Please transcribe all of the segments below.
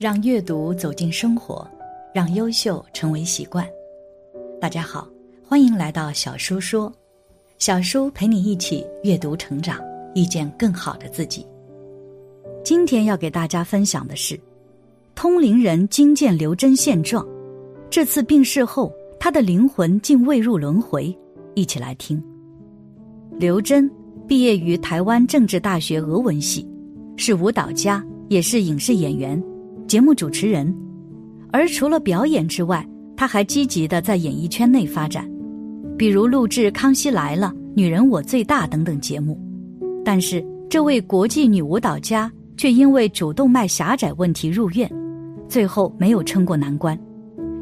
让阅读走进生活，让优秀成为习惯。大家好，欢迎来到小叔说，小叔陪你一起阅读成长，遇见更好的自己。今天要给大家分享的是，通灵人惊见刘真现状，这次病逝后，他的灵魂竟未入轮回。一起来听。刘真毕业于台湾政治大学俄文系，是舞蹈家，也是影视演员。节目主持人，而除了表演之外，他还积极的在演艺圈内发展，比如录制《康熙来了》《女人我最大》等等节目。但是，这位国际女舞蹈家却因为主动脉狭窄问题入院，最后没有撑过难关，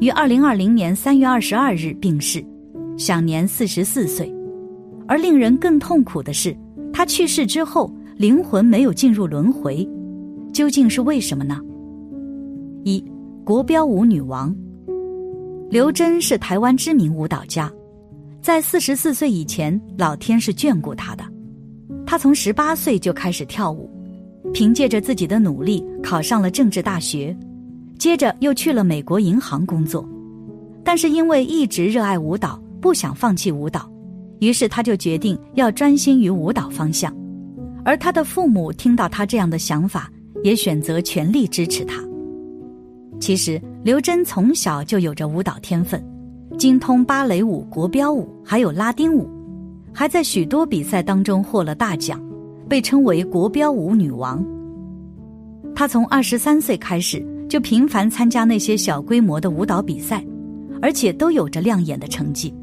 于二零二零年三月二十二日病逝，享年四十四岁。而令人更痛苦的是，他去世之后，灵魂没有进入轮回，究竟是为什么呢？一国标舞女王刘真是台湾知名舞蹈家，在四十四岁以前，老天是眷顾她的。她从十八岁就开始跳舞，凭借着自己的努力考上了政治大学，接着又去了美国银行工作。但是因为一直热爱舞蹈，不想放弃舞蹈，于是她就决定要专心于舞蹈方向。而他的父母听到他这样的想法，也选择全力支持他。其实，刘真从小就有着舞蹈天分，精通芭蕾舞、国标舞，还有拉丁舞，还在许多比赛当中获了大奖，被称为“国标舞女王”。她从二十三岁开始就频繁参加那些小规模的舞蹈比赛，而且都有着亮眼的成绩。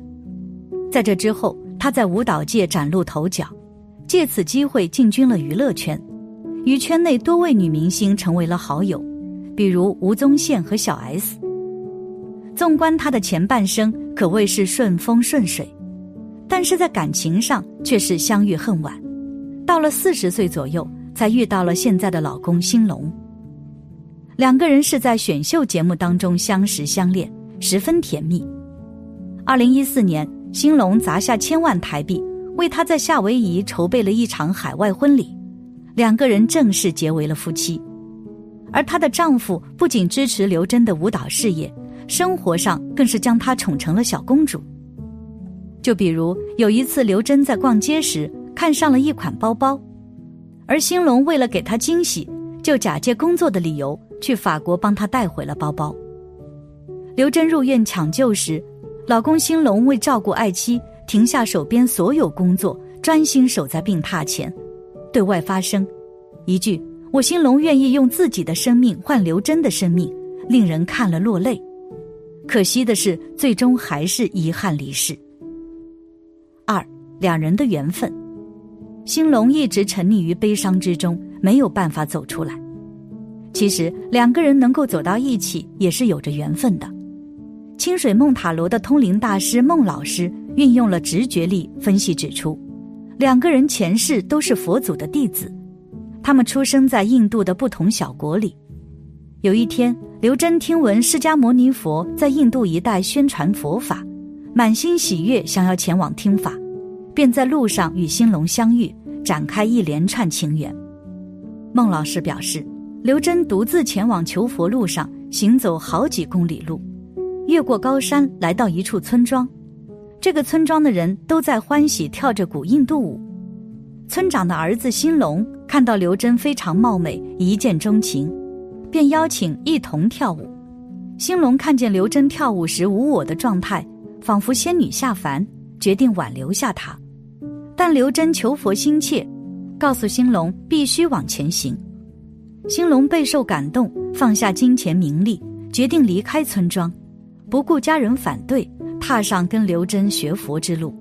在这之后，她在舞蹈界崭露头角，借此机会进军了娱乐圈，与圈内多位女明星成为了好友。比如吴宗宪和小 S。纵观他的前半生，可谓是顺风顺水，但是在感情上却是相遇恨晚。到了四十岁左右，才遇到了现在的老公兴隆。两个人是在选秀节目当中相识相恋，十分甜蜜。二零一四年，兴隆砸下千万台币，为他在夏威夷筹备了一场海外婚礼，两个人正式结为了夫妻。而她的丈夫不仅支持刘真的舞蹈事业，生活上更是将她宠成了小公主。就比如有一次，刘真在逛街时看上了一款包包，而兴隆为了给她惊喜，就假借工作的理由去法国帮她带回了包包。刘真入院抢救时，老公兴隆为照顾爱妻，停下手边所有工作，专心守在病榻前，对外发声，一句。我兴隆愿意用自己的生命换刘真的生命，令人看了落泪。可惜的是，最终还是遗憾离世。二，两人的缘分，兴隆一直沉溺于悲伤之中，没有办法走出来。其实，两个人能够走到一起，也是有着缘分的。清水梦塔罗的通灵大师孟老师运用了直觉力分析指出，两个人前世都是佛祖的弟子。他们出生在印度的不同小国里。有一天，刘真听闻释迦牟尼佛在印度一带宣传佛法，满心喜悦，想要前往听法，便在路上与兴隆相遇，展开一连串情缘。孟老师表示，刘真独自前往求佛路上行走好几公里路，越过高山，来到一处村庄。这个村庄的人都在欢喜跳着古印度舞。村长的儿子兴隆看到刘真非常貌美，一见钟情，便邀请一同跳舞。兴隆看见刘真跳舞时无我的状态，仿佛仙女下凡，决定挽留下她。但刘真求佛心切，告诉兴隆必须往前行。兴隆备受感动，放下金钱名利，决定离开村庄，不顾家人反对，踏上跟刘真学佛之路。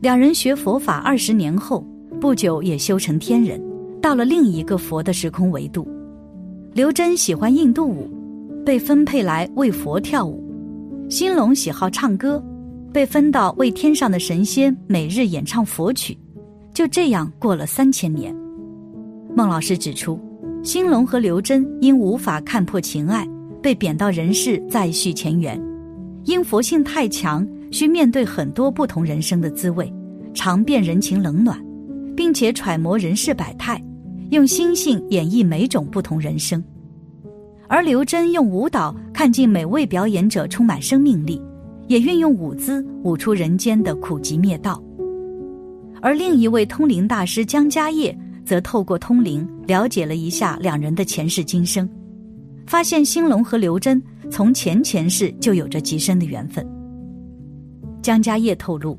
两人学佛法二十年后。不久也修成天人，到了另一个佛的时空维度。刘真喜欢印度舞，被分配来为佛跳舞；兴隆喜好唱歌，被分到为天上的神仙每日演唱佛曲。就这样过了三千年。孟老师指出，兴隆和刘真因无法看破情爱，被贬到人世再续前缘。因佛性太强，需面对很多不同人生的滋味，尝遍人情冷暖。并且揣摩人世百态，用心性演绎每种不同人生。而刘真用舞蹈看尽每位表演者充满生命力，也运用舞姿舞出人间的苦集灭道。而另一位通灵大师江家业则透过通灵了解了一下两人的前世今生，发现兴隆和刘真从前前世就有着极深的缘分。江家业透露，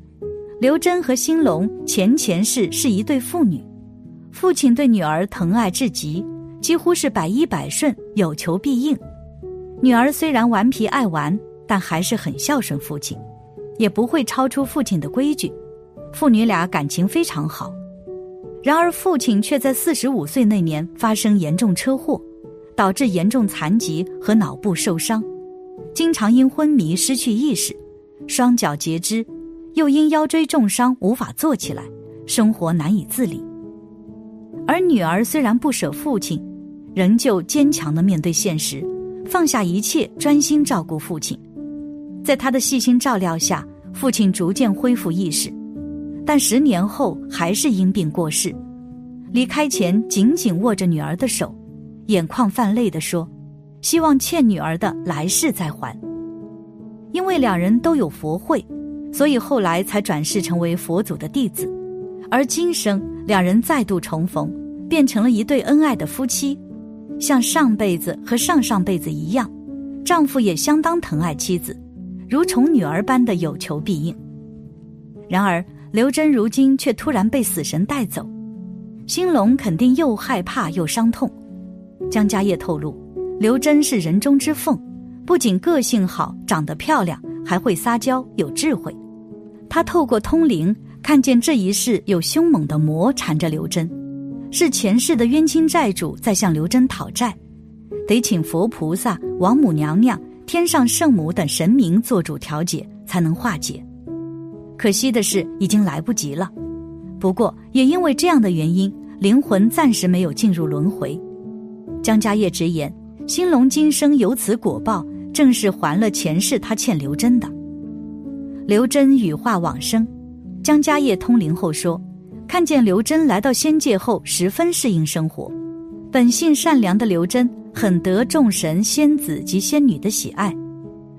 刘真和兴隆前前世是一对父女，父亲对女儿疼爱至极。几乎是百依百顺，有求必应。女儿虽然顽皮爱玩，但还是很孝顺父亲，也不会超出父亲的规矩。父女俩感情非常好。然而父亲却在四十五岁那年发生严重车祸，导致严重残疾和脑部受伤，经常因昏迷失去意识，双脚截肢，又因腰椎重伤无法坐起来，生活难以自理。而女儿虽然不舍父亲。仍旧坚强的面对现实，放下一切，专心照顾父亲。在他的细心照料下，父亲逐渐恢复意识，但十年后还是因病过世。离开前，紧紧握着女儿的手，眼眶泛泪的说：“希望欠女儿的来世再还。”因为两人都有佛慧，所以后来才转世成为佛祖的弟子。而今生两人再度重逢，变成了一对恩爱的夫妻。像上辈子和上上辈子一样，丈夫也相当疼爱妻子，如宠女儿般的有求必应。然而刘真如今却突然被死神带走，兴隆肯定又害怕又伤痛。江家业透露，刘真是人中之凤，不仅个性好、长得漂亮，还会撒娇、有智慧。他透过通灵看见这一世有凶猛的魔缠着刘真。是前世的冤亲债主在向刘真讨债，得请佛菩萨、王母娘娘、天上圣母等神明做主调解，才能化解。可惜的是，已经来不及了。不过，也因为这样的原因，灵魂暂时没有进入轮回。江家业直言，兴隆今生有此果报，正是还了前世他欠刘真的。刘真羽化往生，江家业通灵后说。看见刘真来到仙界后，十分适应生活。本性善良的刘真很得众神、仙子及仙女的喜爱。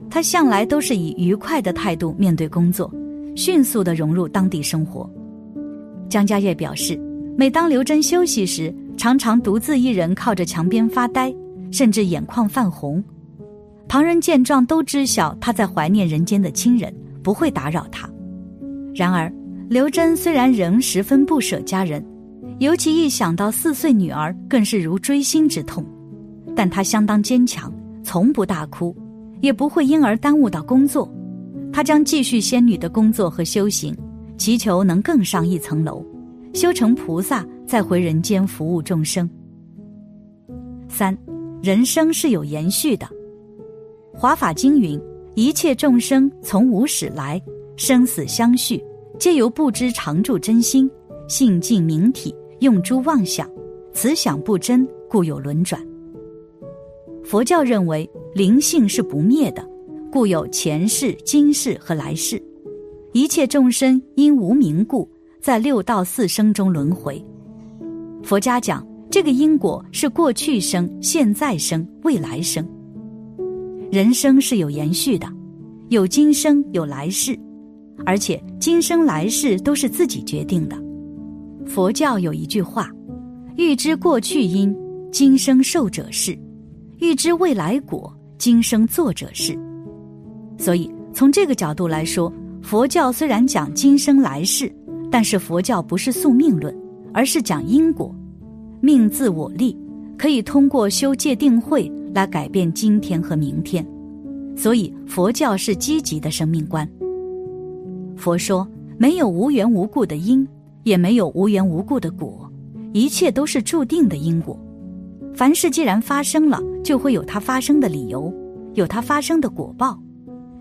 他向来都是以愉快的态度面对工作，迅速的融入当地生活。江家业表示，每当刘真休息时，常常独自一人靠着墙边发呆，甚至眼眶泛红。旁人见状都知晓他在怀念人间的亲人，不会打扰他。然而。刘真虽然仍十分不舍家人，尤其一想到四岁女儿，更是如锥心之痛。但她相当坚强，从不大哭，也不会因而耽误到工作。她将继续仙女的工作和修行，祈求能更上一层楼，修成菩萨，再回人间服务众生。三，人生是有延续的。华法经云：一切众生从无始来，生死相续。皆由不知常住真心，性尽明体，用诸妄想，此想不真，故有轮转。佛教认为灵性是不灭的，故有前世、今世和来世。一切众生因无明故，在六道四生中轮回。佛家讲这个因果是过去生、现在生、未来生。人生是有延续的，有今生，有来世。而且今生来世都是自己决定的。佛教有一句话：“欲知过去因，今生受者是；欲知未来果，今生做者是。”所以从这个角度来说，佛教虽然讲今生来世，但是佛教不是宿命论，而是讲因果，命自我立，可以通过修戒定慧来改变今天和明天。所以佛教是积极的生命观。佛说：“没有无缘无故的因，也没有无缘无故的果，一切都是注定的因果。凡事既然发生了，就会有它发生的理由，有它发生的果报。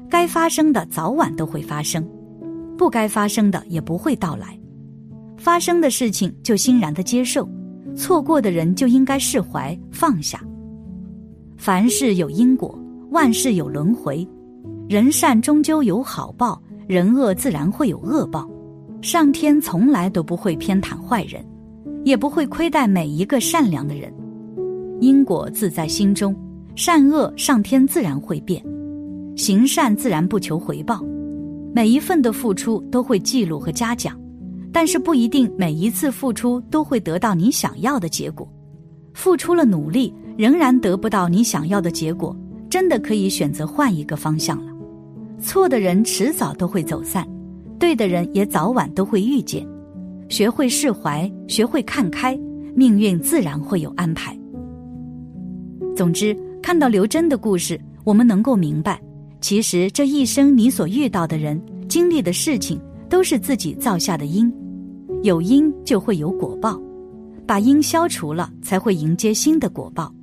该发生的早晚都会发生，不该发生的也不会到来。发生的事情就欣然的接受，错过的人就应该释怀放下。凡事有因果，万事有轮回，人善终究有好报。”人恶自然会有恶报，上天从来都不会偏袒坏人，也不会亏待每一个善良的人。因果自在心中，善恶上天自然会变，行善自然不求回报，每一份的付出都会记录和嘉奖，但是不一定每一次付出都会得到你想要的结果。付出了努力，仍然得不到你想要的结果，真的可以选择换一个方向了。错的人迟早都会走散，对的人也早晚都会遇见。学会释怀，学会看开，命运自然会有安排。总之，看到刘真的故事，我们能够明白，其实这一生你所遇到的人、经历的事情，都是自己造下的因，有因就会有果报。把因消除了，才会迎接新的果报，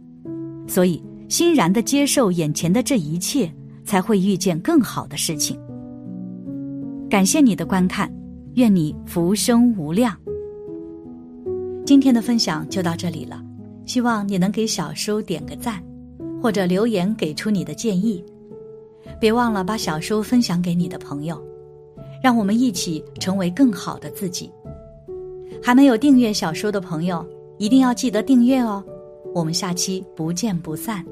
所以欣然的接受眼前的这一切，才会遇见更好的事情。感谢你的观看，愿你福生无量。今天的分享就到这里了，希望你能给小叔点个赞，或者留言给出你的建议。别忘了把小叔分享给你的朋友，让我们一起成为更好的自己。还没有订阅小说的朋友，一定要记得订阅哦！我们下期不见不散。